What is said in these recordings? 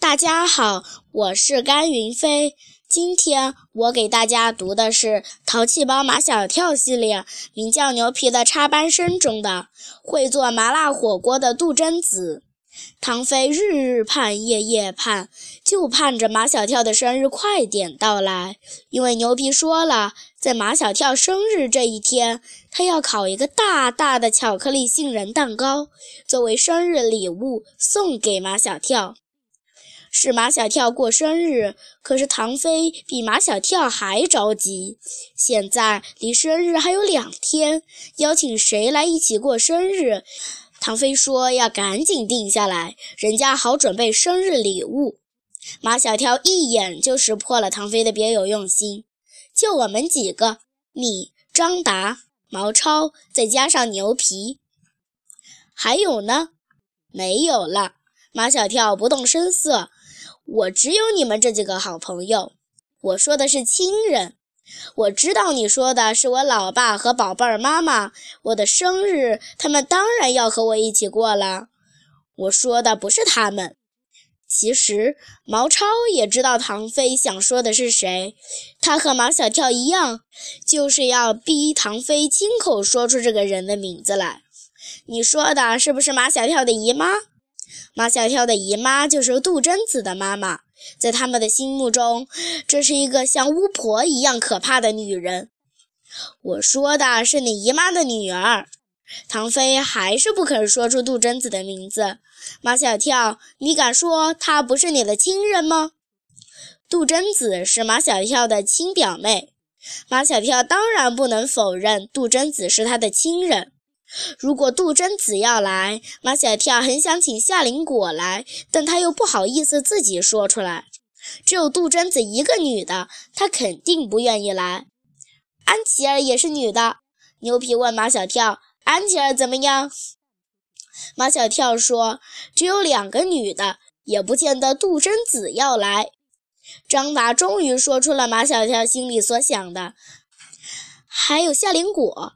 大家好，我是甘云飞。今天我给大家读的是《淘气包马小跳》系列名叫《牛皮的插班生》中的会做麻辣火锅的杜真子。唐飞日日盼，夜夜盼，就盼着马小跳的生日快点到来。因为牛皮说了，在马小跳生日这一天，他要烤一个大大的巧克力杏仁蛋糕，作为生日礼物送给马小跳。是马小跳过生日，可是唐飞比马小跳还着急。现在离生日还有两天，邀请谁来一起过生日？唐飞说要赶紧定下来，人家好准备生日礼物。马小跳一眼就识破了唐飞的别有用心，就我们几个，你、张达、毛超，再加上牛皮，还有呢？没有了。马小跳不动声色。我只有你们这几个好朋友，我说的是亲人。我知道你说的是我老爸和宝贝儿妈妈。我的生日，他们当然要和我一起过了。我说的不是他们。其实毛超也知道唐飞想说的是谁，他和马小跳一样，就是要逼唐飞亲口说出这个人的名字来。你说的是不是马小跳的姨妈？马小跳的姨妈就是杜真子的妈妈，在他们的心目中，这是一个像巫婆一样可怕的女人。我说的是你姨妈的女儿。唐飞还是不肯说出杜真子的名字。马小跳，你敢说她不是你的亲人吗？杜真子是马小跳的亲表妹，马小跳当然不能否认杜真子是他的亲人。如果杜真子要来，马小跳很想请夏林果来，但他又不好意思自己说出来。只有杜真子一个女的，他肯定不愿意来。安琪儿也是女的。牛皮问马小跳：“安琪儿怎么样？”马小跳说：“只有两个女的，也不见得杜真子要来。”张达终于说出了马小跳心里所想的：“还有夏林果。”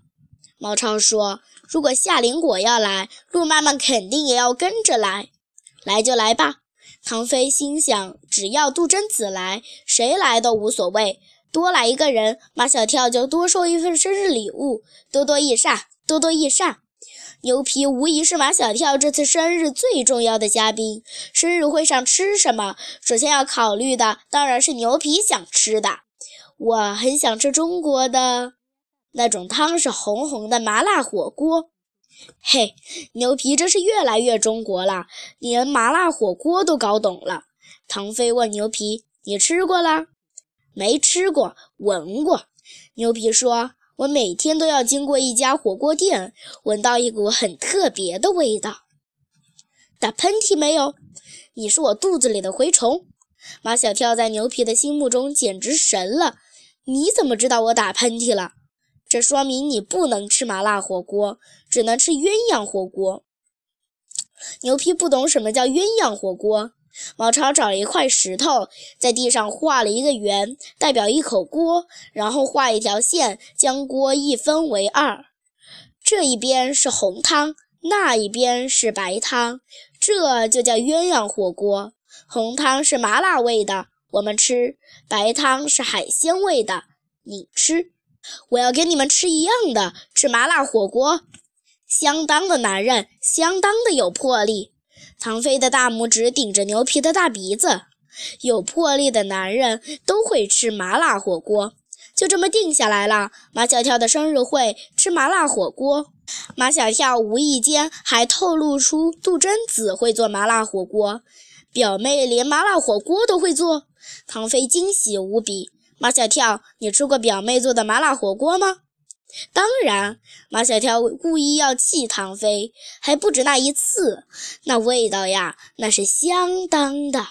毛超说。如果夏林果要来，鹿妈妈肯定也要跟着来。来就来吧。唐飞心想，只要杜真子来，谁来都无所谓。多来一个人，马小跳就多收一份生日礼物，多多益善，多多益善。牛皮无疑是马小跳这次生日最重要的嘉宾。生日会上吃什么？首先要考虑的当然是牛皮想吃的。我很想吃中国的。那种汤是红红的麻辣火锅，嘿，牛皮真是越来越中国了，连麻辣火锅都搞懂了。唐飞问牛皮：“你吃过了？”“没吃过，闻过。”牛皮说：“我每天都要经过一家火锅店，闻到一股很特别的味道。”“打喷嚏没有？你是我肚子里的蛔虫。”马小跳在牛皮的心目中简直神了。你怎么知道我打喷嚏了？这说明你不能吃麻辣火锅，只能吃鸳鸯火锅。牛皮不懂什么叫鸳鸯火锅。毛超找了一块石头，在地上画了一个圆，代表一口锅，然后画一条线，将锅一分为二。这一边是红汤，那一边是白汤，这就叫鸳鸯火锅。红汤是麻辣味的，我们吃；白汤是海鲜味的，你吃。我要跟你们吃一样的，吃麻辣火锅。相当的男人，相当的有魄力。唐飞的大拇指顶着牛皮的大鼻子。有魄力的男人都会吃麻辣火锅。就这么定下来了。马小跳的生日会吃麻辣火锅。马小跳无意间还透露出杜真子会做麻辣火锅。表妹连麻辣火锅都会做，唐飞惊喜无比。马小跳，你吃过表妹做的麻辣火锅吗？当然。马小跳故意要气唐飞，还不止那一次。那味道呀，那是相当的。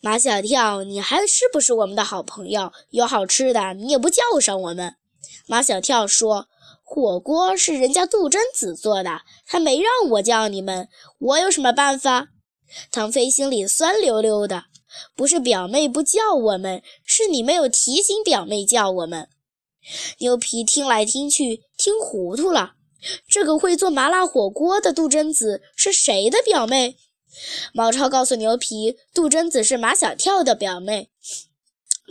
马小跳，你还是不是我们的好朋友？有好吃的，你也不叫上我们。马小跳说：“火锅是人家杜真子做的，他没让我叫你们，我有什么办法？”唐飞心里酸溜溜的。不是表妹不叫我们，是你没有提醒表妹叫我们。牛皮听来听去，听糊涂了。这个会做麻辣火锅的杜真子是谁的表妹？毛超告诉牛皮，杜真子是马小跳的表妹。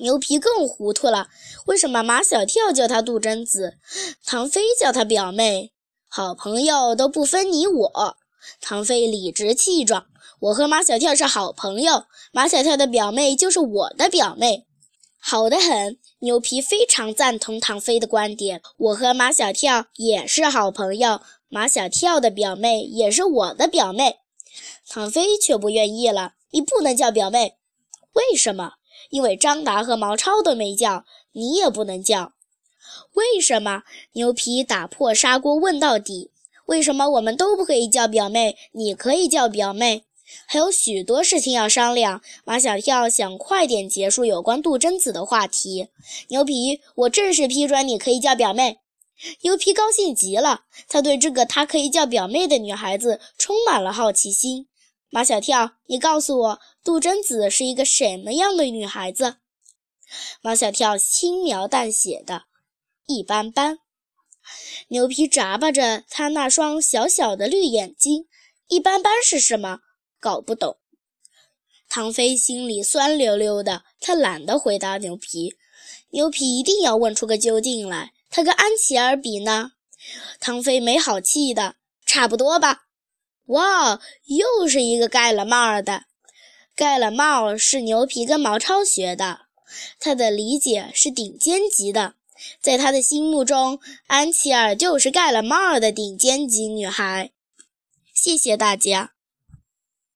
牛皮更糊涂了，为什么马小跳叫她杜真子，唐飞叫她表妹？好朋友都不分你我。唐飞理直气壮：“我和马小跳是好朋友，马小跳的表妹就是我的表妹。”好得很，牛皮非常赞同唐飞的观点。我和马小跳也是好朋友，马小跳的表妹也是我的表妹。唐飞却不愿意了，你不能叫表妹，为什么？因为张达和毛超都没叫，你也不能叫。为什么？牛皮打破砂锅问到底：为什么我们都不可以叫表妹，你可以叫表妹？还有许多事情要商量。马小跳想快点结束有关杜真子的话题。牛皮，我正式批准你可以叫表妹。牛皮高兴极了，他对这个他可以叫表妹的女孩子充满了好奇心。马小跳，你告诉我，杜真子是一个什么样的女孩子？马小跳轻描淡写的，一般般。牛皮眨巴着他那双小小的绿眼睛，一般般是什么？搞不懂，唐飞心里酸溜溜的，他懒得回答牛皮。牛皮一定要问出个究竟来。他跟安琪儿比呢？唐飞没好气的，差不多吧。哇，又是一个盖了帽的。盖了帽是牛皮跟毛超学的，他的理解是顶尖级的。在他的心目中，安琪儿就是盖了帽的顶尖级女孩。谢谢大家。